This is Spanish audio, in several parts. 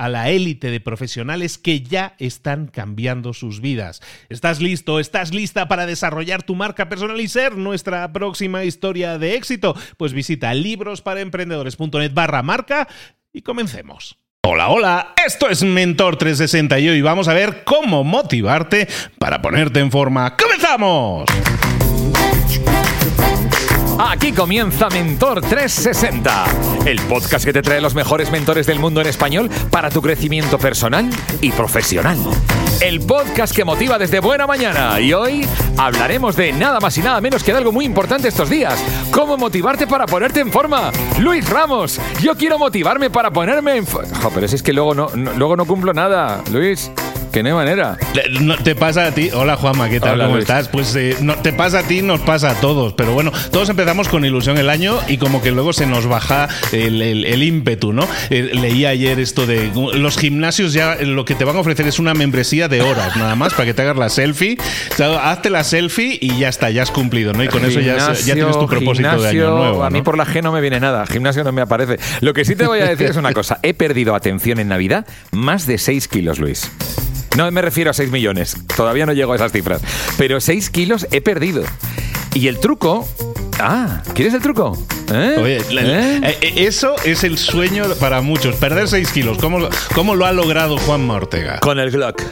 a la élite de profesionales que ya están cambiando sus vidas. ¿Estás listo? ¿Estás lista para desarrollar tu marca personal y ser nuestra próxima historia de éxito? Pues visita librosparaemprendedores.net barra marca y comencemos. Hola, hola, esto es Mentor 360 y hoy vamos a ver cómo motivarte para ponerte en forma. ¡Comenzamos! Aquí comienza Mentor 360, el podcast que te trae los mejores mentores del mundo en español para tu crecimiento personal y profesional. El podcast que motiva desde buena mañana y hoy hablaremos de nada más y nada menos que de algo muy importante estos días, cómo motivarte para ponerte en forma. Luis Ramos, yo quiero motivarme para ponerme en forma. pero si es que luego no, luego no cumplo nada, Luis que no hay manera. No, te pasa a ti. Hola Juanma, ¿qué tal? ¿Cómo estás? Pues eh, no, te pasa a ti, nos pasa a todos. Pero bueno, todos empezamos con ilusión el año y como que luego se nos baja el, ímpetu, ¿no? Eh, leí ayer esto de los gimnasios ya lo que te van a ofrecer es una membresía de horas nada más para que te hagas la selfie. hazte la selfie y ya está, ya has cumplido, ¿no? Y con eso ya, ya, tienes tu propósito de año nuevo. A mí por la G no me viene nada, gimnasio no me aparece. Lo que sí te voy a decir es una cosa, he perdido atención en Navidad más de 6 kilos, Luis. No me refiero a 6 millones, todavía no llego a esas cifras, pero 6 kilos he perdido. Y el truco Ah, ¿quieres el truco? ¿Eh? Oye, ¿Eh? Eh, eso es el sueño para muchos, perder 6 kilos. ¿Cómo, ¿Cómo, lo ha logrado Juan Ortega? Con el Glock.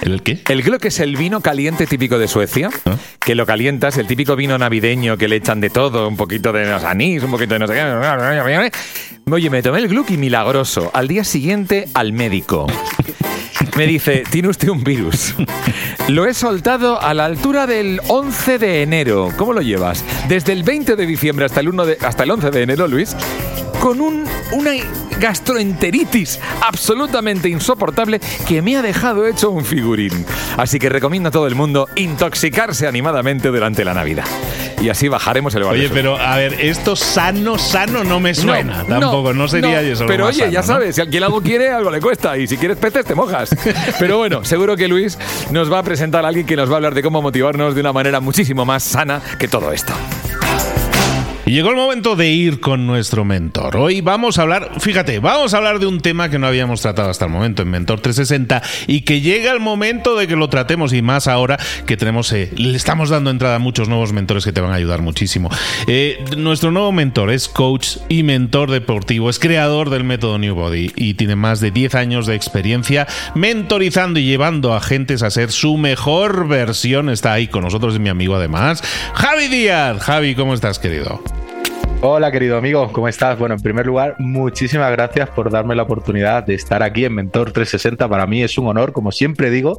¿El qué? El Glock es el vino caliente típico de Suecia, ¿Ah? que lo calientas, el típico vino navideño que le echan de todo, un poquito de anís, un poquito de no sé qué. Oye, me tomé el Glock y milagroso. Al día siguiente, al médico. Me dice, tiene usted un virus. Lo he soltado a la altura del 11 de enero. ¿Cómo lo llevas? Desde el 20 de diciembre hasta el, 1 de, hasta el 11 de enero, Luis, con un, una gastroenteritis absolutamente insoportable que me ha dejado hecho un figurín. Así que recomiendo a todo el mundo intoxicarse animadamente durante la Navidad. Y así bajaremos el valor. Oye, pero a ver, esto sano, sano no me suena tampoco, no, sería eso. Pero oye, ya sabes, si alguien algo quiere, algo le cuesta. Y si quieres peces, te mojas. pero bueno, seguro que Luis nos va a presentar a alguien que nos va a hablar de cómo motivarnos de una manera muchísimo más sana que todo esto. Y llegó el momento de ir con nuestro mentor. Hoy vamos a hablar, fíjate, vamos a hablar de un tema que no habíamos tratado hasta el momento en Mentor 360 y que llega el momento de que lo tratemos y más ahora que tenemos, eh, le estamos dando entrada a muchos nuevos mentores que te van a ayudar muchísimo. Eh, nuestro nuevo mentor es coach y mentor deportivo, es creador del método New Body y tiene más de 10 años de experiencia mentorizando y llevando a gentes a ser su mejor versión. Está ahí con nosotros, mi amigo además, Javi Díaz. Javi, ¿cómo estás, querido? Hola querido amigo, ¿cómo estás? Bueno, en primer lugar, muchísimas gracias por darme la oportunidad de estar aquí en Mentor 360. Para mí es un honor, como siempre digo.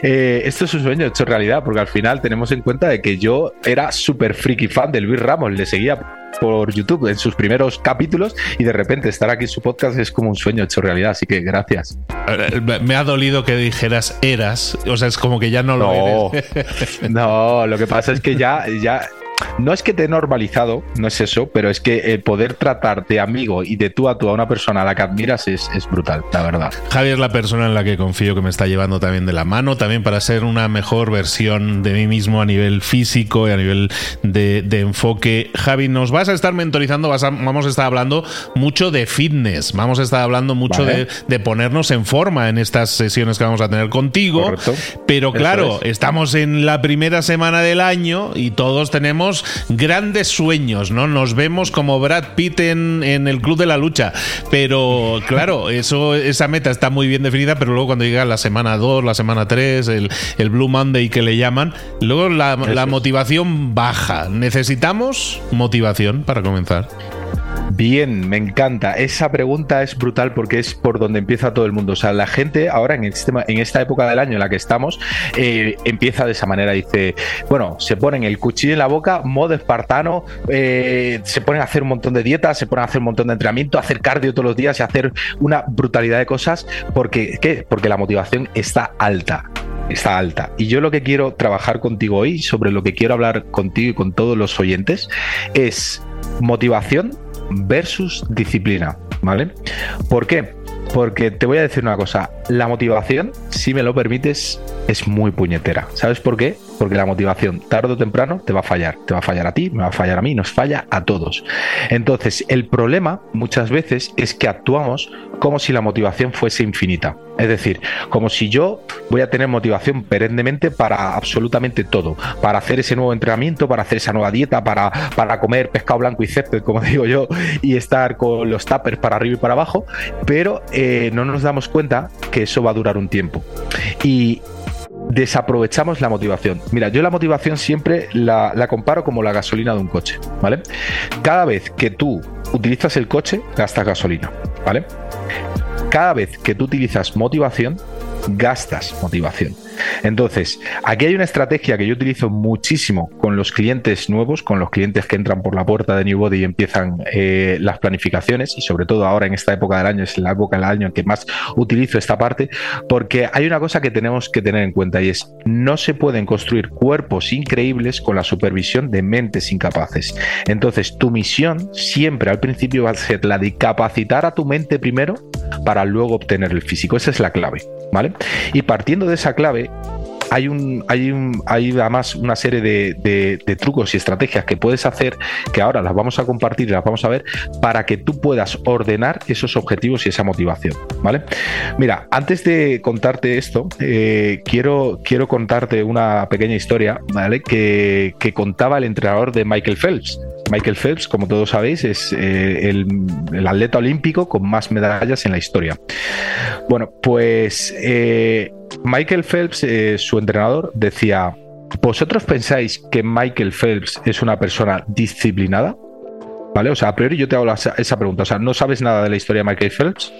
Eh, esto es un sueño hecho realidad, porque al final tenemos en cuenta de que yo era súper friki fan de Luis Ramos, le seguía por YouTube en sus primeros capítulos y de repente estar aquí en su podcast es como un sueño hecho realidad, así que gracias. Me ha dolido que dijeras eras, o sea, es como que ya no lo no, no, lo que pasa es que ya, ya no es que te he normalizado, no es eso, pero es que el poder tratar de amigo y de tú a tú a una persona a la que admiras es, es brutal, la verdad. Javi es la persona en la que confío que me está llevando también de la mano, también para ser una mejor versión de mí mismo a nivel físico y a nivel de, enfoque. Javi, nos vas a estar mentorizando, vamos a estar hablando mucho de fitness, vamos a estar hablando mucho de, ponernos en forma en estas sesiones que vamos a tener contigo. Pero claro, estamos en la primera semana del año y todos tenemos grandes sueños, ¿no? Nos vemos como Brad Pitt en, el Club de la Lucha. Pero claro, eso, esa meta está muy bien definida, pero luego cuando llega la semana 2, la semana 3, el, el Blue Monday que le llaman, luego la, la motivación baja. Necesitamos motivación para comenzar. Bien, me encanta. Esa pregunta es brutal porque es por donde empieza todo el mundo. O sea, la gente ahora en, este, en esta época del año en la que estamos eh, empieza de esa manera. Dice, bueno, se ponen el cuchillo en la boca, modo espartano, eh, se ponen a hacer un montón de dietas, se ponen a hacer un montón de entrenamiento, a hacer cardio todos los días y hacer una brutalidad de cosas porque, ¿qué? porque la motivación está alta está alta. Y yo lo que quiero trabajar contigo hoy, sobre lo que quiero hablar contigo y con todos los oyentes, es motivación versus disciplina, ¿vale? ¿Por qué? Porque te voy a decir una cosa, la motivación, si me lo permites, es muy puñetera. ¿Sabes por qué? Porque la motivación tarde o temprano te va a fallar. Te va a fallar a ti, me va a fallar a mí, nos falla a todos. Entonces, el problema muchas veces es que actuamos como si la motivación fuese infinita. Es decir, como si yo voy a tener motivación perennemente para absolutamente todo. Para hacer ese nuevo entrenamiento, para hacer esa nueva dieta, para, para comer pescado blanco y césped, como digo yo, y estar con los tuppers para arriba y para abajo. Pero eh, no nos damos cuenta que eso va a durar un tiempo. Y desaprovechamos la motivación. Mira, yo la motivación siempre la, comparo como la gasolina de un coche, ¿vale? Cada vez que tú utilizas el coche, gastas gasolina, ¿vale? Cada vez que tú utilizas motivación, gastas motivación. Entonces, aquí hay una estrategia que yo utilizo muchísimo con los clientes nuevos, con los clientes que entran por la puerta de New Body y empiezan eh, las planificaciones, y sobre todo ahora en esta época del año, es la época del año en que más utilizo esta parte, porque hay una cosa que tenemos que tener en cuenta y es, no se pueden construir cuerpos increíbles con la supervisión de mentes incapaces. Entonces, tu misión siempre al principio va a ser la de capacitar a tu mente primero para luego obtener el físico. Esa es la clave, ¿vale? Y partiendo de esa clave, hay un, hay un, hay además una serie de, trucos y estrategias que puedes hacer que ahora las vamos a compartir y las vamos a ver para que tú puedas ordenar esos objetivos y esa motivación, ¿vale? Mira, antes de contarte esto, eh, quiero, quiero contarte una pequeña historia, ¿vale? Que, que contaba el entrenador de Michael Phelps. Michael Phelps, como todos sabéis, es eh, el, atleta olímpico con más medallas en la historia. Bueno, pues eh, Michael Phelps, eh, su entrenador, decía, ¿vosotros pensáis que Michael Phelps es una persona disciplinada? ¿Vale? O sea, a priori yo te hago esa pregunta. O sea, ¿no sabes nada de la historia de Michael Phelps?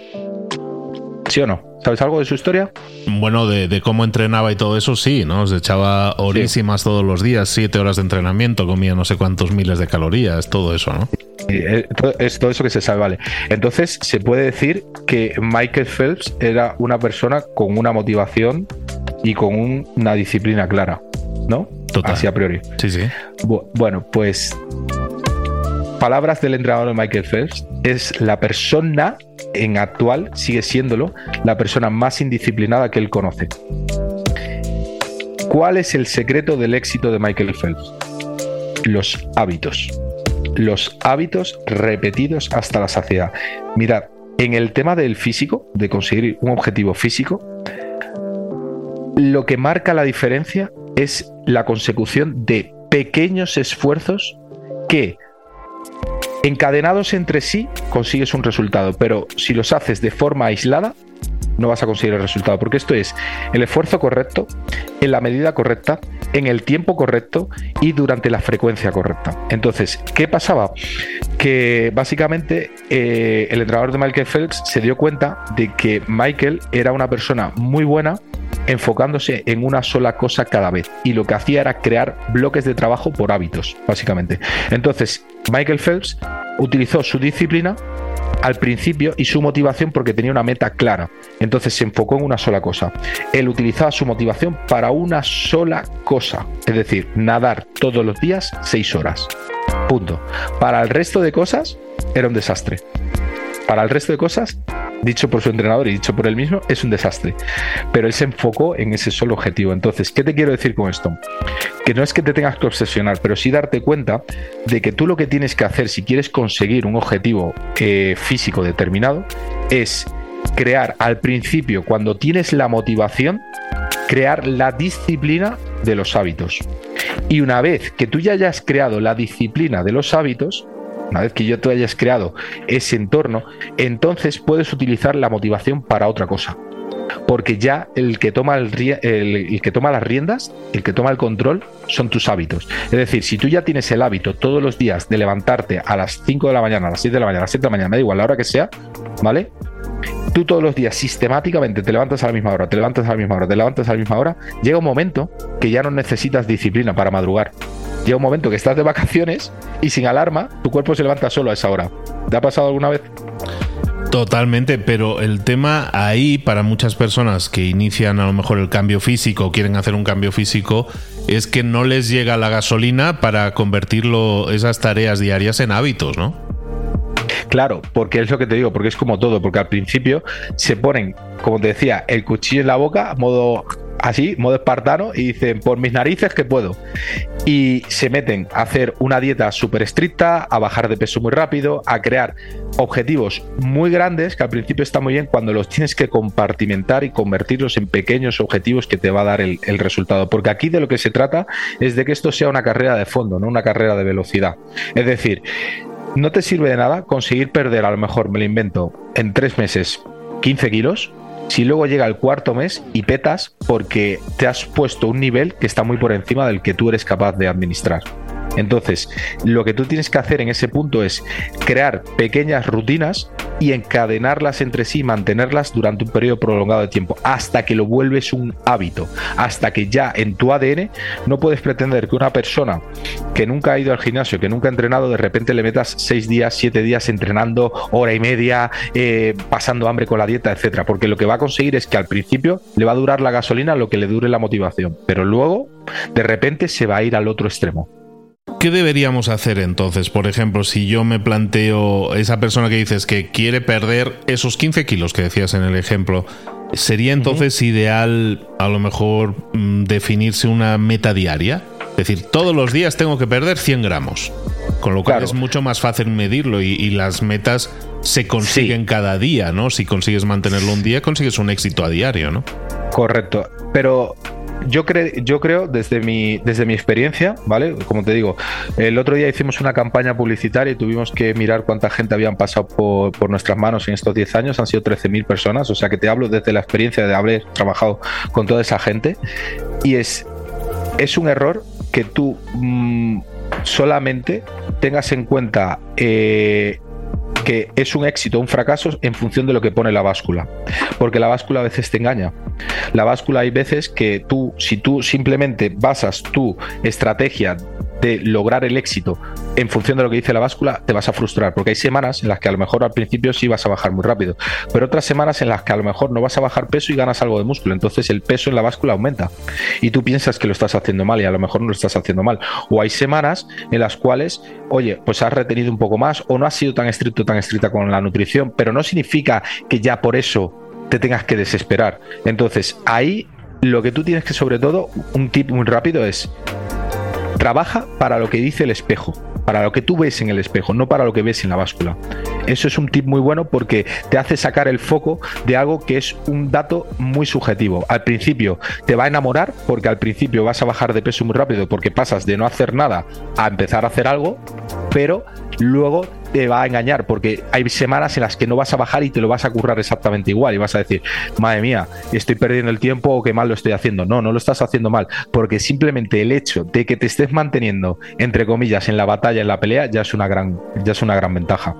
¿Sí o no? ¿Sabes algo de su historia? Bueno, de, cómo entrenaba y todo eso, sí, ¿no? Se echaba horísimas todos los días, siete horas de entrenamiento, comía no sé cuántos miles de calorías, todo eso, ¿no? Eh, es todo eso que se sabe, vale. Entonces, se puede decir que Michael Phelps era una persona con una motivación y con una disciplina clara, ¿no? Total. Así a priori. Sí, sí. bueno, pues palabras del entrenador de Michael Phelps, es la persona en actual, sigue siéndolo, la persona más indisciplinada que él conoce. ¿Cuál es el secreto del éxito de Michael Phelps? Los hábitos. Los hábitos repetidos hasta la saciedad. Mirad, en el tema del físico, de conseguir un objetivo físico, lo que marca la diferencia es la consecución de pequeños esfuerzos que encadenados entre sí consigues un resultado, pero si los haces de forma aislada, no vas a conseguir el resultado, porque esto es el esfuerzo correcto, en la medida correcta, en el tiempo correcto y durante la frecuencia correcta. Entonces, ¿qué pasaba? Que básicamente eh, el entrenador de Michael Phelps se dio cuenta de que Michael era una persona muy buena enfocándose en una sola cosa cada vez y lo que hacía era crear bloques de trabajo por hábitos, básicamente. Entonces, Michael Phelps utilizó su disciplina al principio y su motivación porque tenía una meta clara. Entonces se enfocó en una sola cosa. Él utilizaba su motivación para una sola cosa, es decir, nadar todos los días seis horas. Punto. Para el resto de cosas era un desastre. Para el resto de cosas dicho por su entrenador y dicho por él mismo, es un desastre. Pero él se enfocó en ese solo objetivo. Entonces, ¿qué te quiero decir con esto? Que no es que te tengas que obsesionar, pero sí darte cuenta de que tú lo que tienes que hacer si quieres conseguir un objetivo eh, físico determinado es crear al principio, cuando tienes la motivación, crear la disciplina de los hábitos. Y una vez que tú ya hayas creado la disciplina de los hábitos, una vez que yo te hayas creado ese entorno, entonces puedes utilizar la motivación para otra cosa. Porque ya el que, toma el, que toma las riendas, el que toma el control, son tus hábitos. Es decir, si tú ya tienes el hábito todos los días de levantarte a las 5 de la mañana, a las 7 de la mañana, a las 7 de la mañana, me da igual la hora que sea, ¿vale? Tú todos los días sistemáticamente te levantas a la misma hora, te levantas a la misma hora, te levantas a la misma hora, llega un momento que ya no necesitas disciplina para madrugar llega un momento que estás de vacaciones y sin alarma, tu cuerpo se levanta solo a esa hora. ¿Te ha pasado alguna vez? Totalmente, pero el tema ahí para muchas personas que inician a lo mejor el cambio físico, quieren hacer un cambio físico, es que no les llega la gasolina para convertirlo esas tareas diarias en hábitos, ¿no? Claro, porque es lo que te digo, porque es como todo, porque al principio se ponen, como te decía, el cuchillo en la boca, modo así, modo espartano, y dicen, por mis narices que puedo. Y se meten a hacer una dieta súper estricta, a bajar de peso muy rápido, a crear objetivos muy grandes, que al principio está muy bien cuando los tienes que compartimentar y convertirlos en pequeños objetivos que te va a dar el, el resultado. Porque aquí de lo que se trata es de que esto sea una carrera de fondo, no una carrera de velocidad. Es decir, no te sirve de nada conseguir perder, a lo mejor me lo invento, en tres meses 15 kilos si luego llega el cuarto mes y petas porque te has puesto un nivel que está muy por encima del que tú eres capaz de administrar. Entonces, lo que tú tienes que hacer en ese punto es crear pequeñas rutinas y encadenarlas entre sí, mantenerlas durante un periodo prolongado de tiempo, hasta que lo vuelves un hábito, hasta que ya en tu ADN no puedes pretender que una persona que nunca ha ido al gimnasio, que nunca ha entrenado, de repente le metas seis días, siete días entrenando, hora y media, eh, pasando hambre con la dieta, etcétera, porque lo que va a conseguir es que al principio le va a durar la gasolina lo que le dure la motivación, pero luego de repente se va a ir al otro extremo. ¿Qué deberíamos hacer entonces? Por ejemplo, si yo me planteo esa persona que dices que quiere perder esos 15 kilos que decías en el ejemplo, ¿sería entonces ideal a lo mejor mm, definirse una meta diaria? Es decir, todos los días tengo que perder 100 gramos. Con lo cual es mucho más fácil medirlo y, las metas se consiguen cada día, ¿no? Si consigues mantenerlo un día, consigues un éxito a diario, ¿no? Correcto. Pero yo, yo creo, desde mi, desde mi experiencia, ¿vale? Como te digo, el otro día hicimos una campaña publicitaria y tuvimos que mirar cuánta gente habían pasado por, nuestras manos en estos 10 años. Han sido 13.000 personas. O sea que te hablo desde la experiencia de haber trabajado con toda esa gente. Y es, es un error que tú mm, solamente tengas en cuenta eh, que es un éxito o un fracaso en función de lo que pone la báscula. Porque la báscula a veces te engaña. La báscula hay veces que tú, si tú simplemente basas tu estrategia de lograr el éxito en función de lo que dice la báscula, te vas a frustrar, porque hay semanas en las que a lo mejor al principio sí vas a bajar muy rápido, pero otras semanas en las que a lo mejor no vas a bajar peso y ganas algo de músculo, entonces el peso en la báscula aumenta y tú piensas que lo estás haciendo mal y a lo mejor no lo estás haciendo mal. O hay semanas en las cuales, oye, pues has retenido un poco más o no has sido tan estricto, tan estricta con la nutrición, pero no significa que ya por eso te tengas que desesperar. Entonces, ahí lo que tú tienes que, sobre todo, un tip muy rápido es Trabaja para lo que dice el espejo, para lo que tú ves en el espejo, no para lo que ves en la báscula. Eso es un tip muy bueno porque te hace sacar el foco de algo que es un dato muy subjetivo. Al principio te va a enamorar porque al principio vas a bajar de peso muy rápido porque pasas de no hacer nada a empezar a hacer algo, pero luego te va a engañar porque hay semanas en las que no vas a bajar y te lo vas a currar exactamente igual y vas a decir, madre mía, estoy perdiendo el tiempo o qué mal lo estoy haciendo. No, no lo estás haciendo mal porque simplemente el hecho de que te estés manteniendo, entre comillas, en la batalla, en la pelea, ya es una gran, ya es una gran ventaja.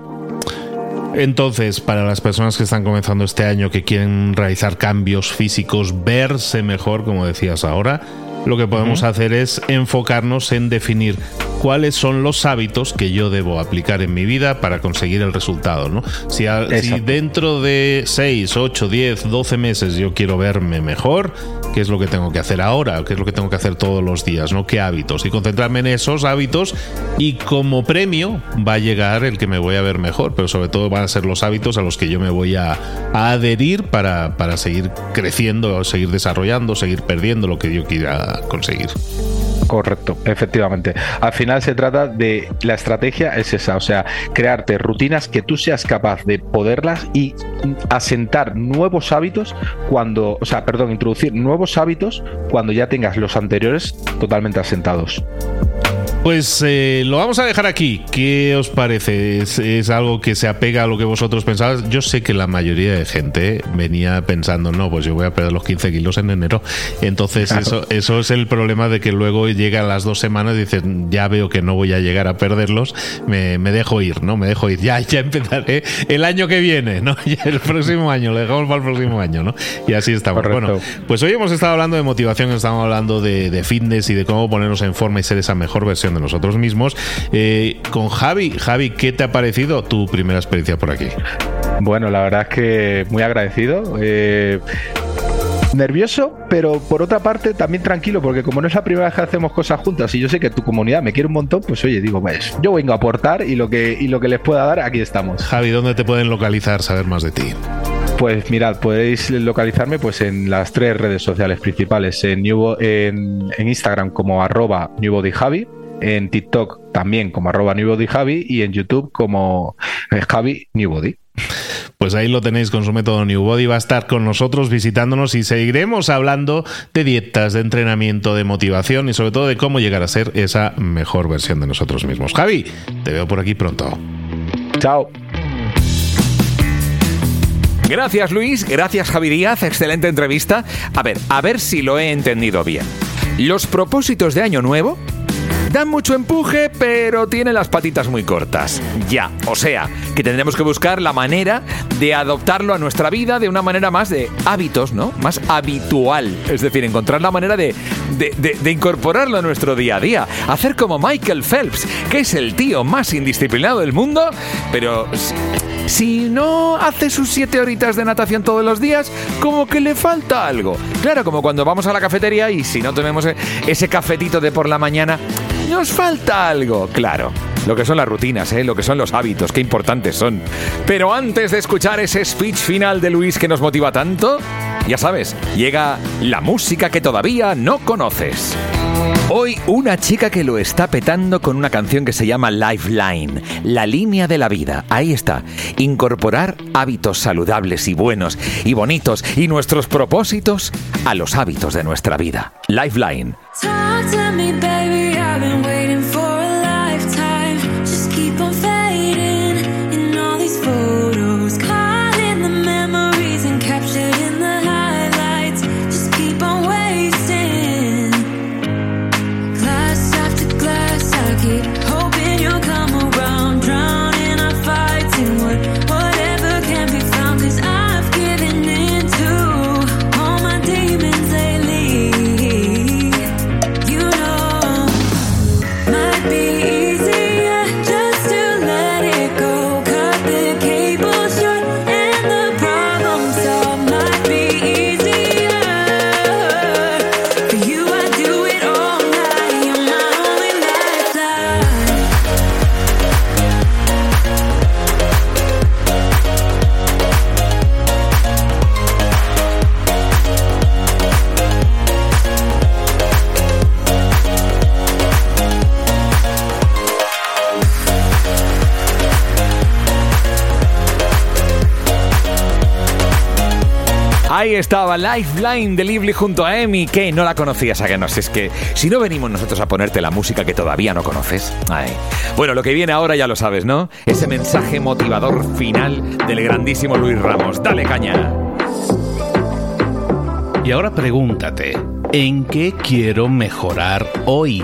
Entonces, para las personas que están comenzando este año, que quieren realizar cambios físicos, verse mejor, como decías ahora, lo que podemos hacer es enfocarnos en definir cuáles son los hábitos que yo debo aplicar en mi vida para conseguir el resultado. ¿no? Si, si dentro de 6, 8, 10, 12 meses yo quiero verme mejor, ¿qué es lo que tengo que hacer ahora? ¿Qué es lo que tengo que hacer todos los días? ¿no? ¿Qué hábitos? Y concentrarme en esos hábitos y como premio va a llegar el que me voy a ver mejor, pero sobre todo van a ser los hábitos a los que yo me voy a, adherir para, para seguir creciendo, seguir desarrollando, seguir perdiendo lo que yo quiera conseguir. Correcto, efectivamente. Al final se trata de la estrategia es esa, o sea, crearte rutinas que tú seas capaz de poderlas y asentar nuevos hábitos cuando, o sea, perdón, introducir nuevos hábitos cuando ya tengas los anteriores totalmente asentados. Pues eh, lo vamos a dejar aquí. ¿Qué os parece? ¿Es, algo que se apega a lo que vosotros pensabas? Yo sé que la mayoría de gente venía pensando, no, pues yo voy a perder los 15 kilos en enero. Entonces eso, eso es el problema de que luego llegan las dos semanas y dicen, ya veo que no voy a llegar a perderlos, me, dejo ir, ¿no? Me dejo ir. Ya, ya empezaré el año que viene, ¿no? el próximo año, lo dejamos para el próximo año, ¿no? Y así estamos. Bueno, pues hoy hemos estado hablando de motivación, estamos hablando de, de fitness y de cómo ponernos en forma y ser esa mejor versión de nosotros mismos. Eh, con Javi, Javi, ¿qué te ha parecido tu primera experiencia por aquí? Bueno, la verdad es que muy agradecido. Eh, nervioso, pero por otra parte también tranquilo, porque como no es la primera vez que hacemos cosas juntas y yo sé que tu comunidad me quiere un montón, pues oye, digo, pues yo vengo a aportar y lo que, y lo que les pueda dar, aquí estamos. Javi, ¿dónde te pueden localizar, saber más de ti? Pues mirad, podéis localizarme pues en las tres redes sociales principales, en, en, en Instagram como arroba newbodyjavi, en TikTok también como arroba newbodyjavi y en YouTube como eh, Javi Newbody. Pues ahí lo tenéis con su método Newbody. Va a estar con nosotros visitándonos y seguiremos hablando de dietas, de entrenamiento, de motivación y sobre todo de cómo llegar a ser esa mejor versión de nosotros mismos. Javi, te veo por aquí pronto. Chao. Gracias Luis, gracias Javi Díaz, excelente entrevista. A ver, a ver si lo he entendido bien. Los propósitos de Año Nuevo Dan mucho empuje, pero tienen las patitas muy cortas. Ya, o sea, que tendremos que buscar la manera de adoptarlo a nuestra vida de una manera más de hábitos, ¿no? Más habitual. Es decir, encontrar la manera de, de, incorporarlo a nuestro día a día. Hacer como Michael Phelps, que es el tío más indisciplinado del mundo, pero si no hace sus siete horitas de natación todos los días, como que le falta algo. Claro, como cuando vamos a la cafetería y si no tenemos e-, ese cafetito de por la mañana, nos falta algo, claro. Lo que son las rutinas, ¿eh? lo que son los hábitos, qué importantes son. Pero antes de escuchar ese speech final de Luis que nos motiva tanto, ya sabes, llega la música que todavía no conoces. Hoy una chica que lo está petando con una canción que se llama Lifeline, la línea de la vida. Ahí está, incorporar hábitos saludables y buenos y bonitos y nuestros propósitos a los hábitos de nuestra vida. Lifeline. Ahí estaba Lifeline de Lively junto a Emi, que no la conocías, a que no. Es que si no venimos nosotros a ponerte la música que todavía no conoces. Ay. Bueno, lo que viene ahora ya lo sabes, ¿no? Ese mensaje motivador final del grandísimo Luis Ramos. Dale caña. Y ahora pregúntate, ¿en qué quiero mejorar hoy?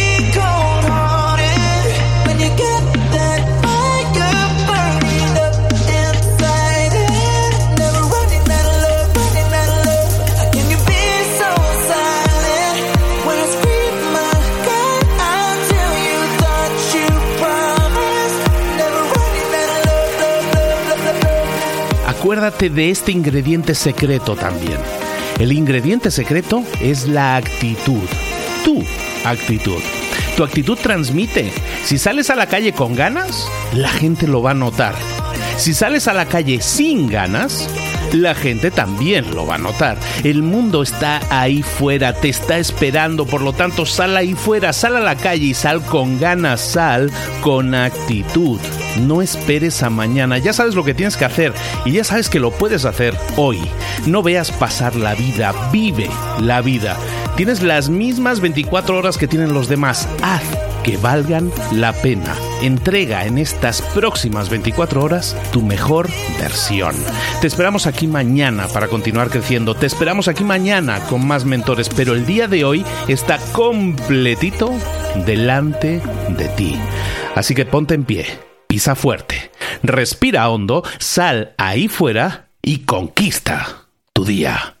Acuérdate de este ingrediente secreto también. El ingrediente secreto es la actitud. Tu actitud. Tu actitud transmite. Si sales a la calle con ganas, la gente lo va a notar. Si sales a la calle sin ganas, la gente también lo va a notar. El mundo está ahí fuera, te está esperando, por lo tanto sal ahí fuera, sal a la calle y sal con ganas, sal con actitud. No esperes a mañana, ya sabes lo que tienes que hacer y ya sabes que lo puedes hacer hoy. No veas pasar la vida, vive la vida. Tienes las mismas 24 horas que tienen los demás. Haz que valgan la pena. Entrega en estas próximas 24 horas tu mejor versión. Te esperamos aquí mañana para continuar creciendo. Te esperamos aquí mañana con más mentores, pero el día de hoy está completito delante de ti. Así que ponte en pie, pisa fuerte, respira hondo, sal ahí fuera y conquista tu día.